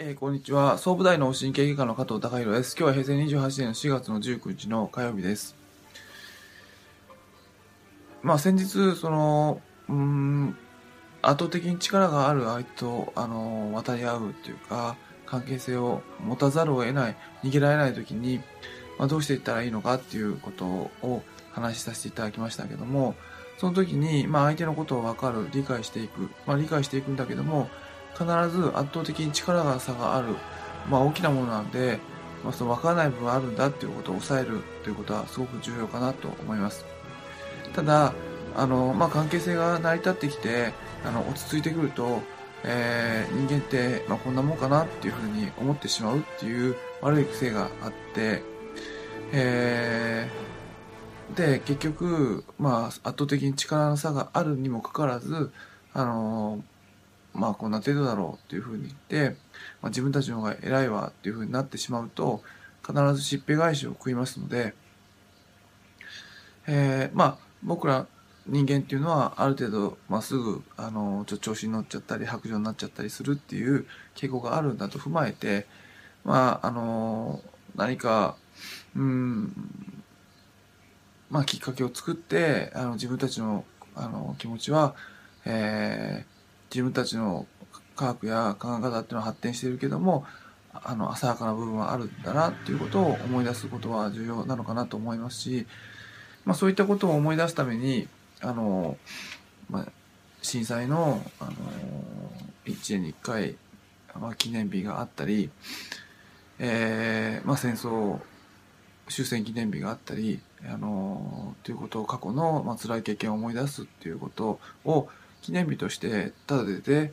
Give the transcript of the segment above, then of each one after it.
えー、こんにちは。総武大の神経外科の加藤隆弘です。今日は平成28年の4月の19日の火曜日です。まあ先日、その、うん、圧倒的に力がある相手と、あの、渡り合うっていうか、関係性を持たざるを得ない、逃げられない時に、まあ、どうしていったらいいのかっていうことを話しさせていただきましたけども、その時に、まあ相手のことを分かる、理解していく、まあ理解していくんだけども、必ず圧倒的に力が差がある、まあ、大きなものなんで、まあ、その分からない部分あるんだっていうことを抑えるということはすごく重要かなと思います。ただ、あの、まあ、関係性が成り立ってきて、あの、落ち着いてくると、えー、人間って、まあ、こんなもんかなっていうふうに思ってしまうっていう悪い癖があって、えー、で、結局、まあ、圧倒的に力の差があるにもかかわらず、あのまあこんな程度だろうっていうふうに言って、まあ、自分たちの方が偉いわっていうふうになってしまうと必ずしっぺ返しを食いますので、えー、まあ僕ら人間っていうのはある程度、まあ、すぐあのちょ調子に乗っちゃったり白状になっちゃったりするっていう傾向があるんだと踏まえてまああの何かうんまあきっかけを作ってあの自分たちのあの気持ちは、えー、自分たちの科学や考え方っていうのは発展しているけどもあの浅はかな部分はあるんだなっていうことを思い出すことは重要なのかなと思いますし、まあ、そういったことを思い出すためにあの、まあ、震災のあの1年に1回、まあ、記念日があったり、えーまあ、戦争終戦記念日があったりあのということを過去の、まあ辛い経験を思い出すっていうことを記念日としてただでて、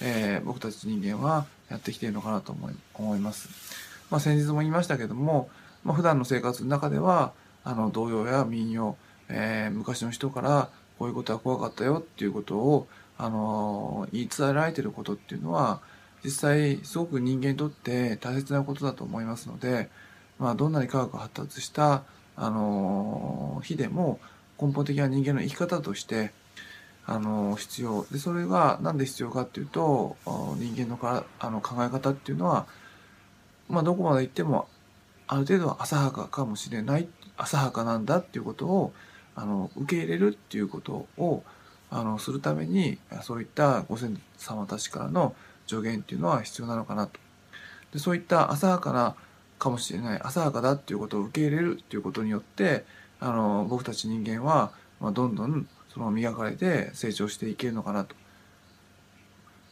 えー、僕たち人間はやってきているのかなと思い思います。まあ、先日も言いましたけども、まあ、普段の生活の中ではあの童謡や民謡、えー、昔の人からこういうことは怖かったよっていうことを、あの言い伝えられてることっていうのは実際すごく人間にとって大切なことだと思いますので、まあ、どんなに科学が発達した、あの日でも根本的な人間の生き方としてあの必要でそれが何で必要かっていうと人間のかあの考え方っていうのは、まあ、どこまで行ってもある程度は浅はかかもしれない浅はかなんだっていうことをあの受け入れるっていうことをあのするためにそういったご先祖様たちからの助言っていうのは必要なのかなと。でそういった浅はかなかもしれない浅はかだっていうことを受け入れるっていうことによってあの僕たち人間は、まあ、どんどんその磨かれて成長していけるのかなと。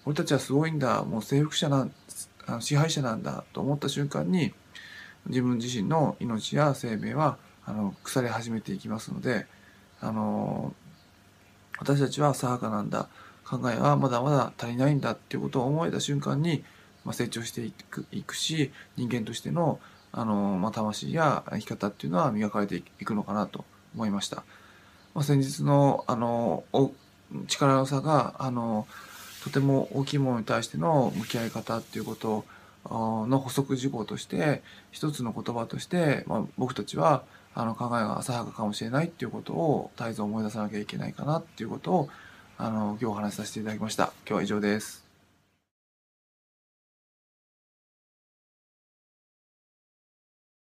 俺たちはすごいんだ、もう征服者なんあの支配者なんだと思った瞬間に自分自身の命や生命はあの腐り始めていきますので、あの私たちは浅はかなんだ考えはまだまだ足りないんだっていうことを思えた瞬間に、まあ、成長していくいくし人間としてのあの、まあ、魂や生き方っていうのは磨かれていくのかなと思いました。まあ、先日のあの力の差があのとても大きいものに対しての向き合い方っていうことの補足事項として一つの言葉として、まあ、僕たちはあの考えが浅はかかもしれないっていうことを絶えず思い出さなきゃいけないかなっていうことをあの今日お話しさせていただきました。今日は以上です。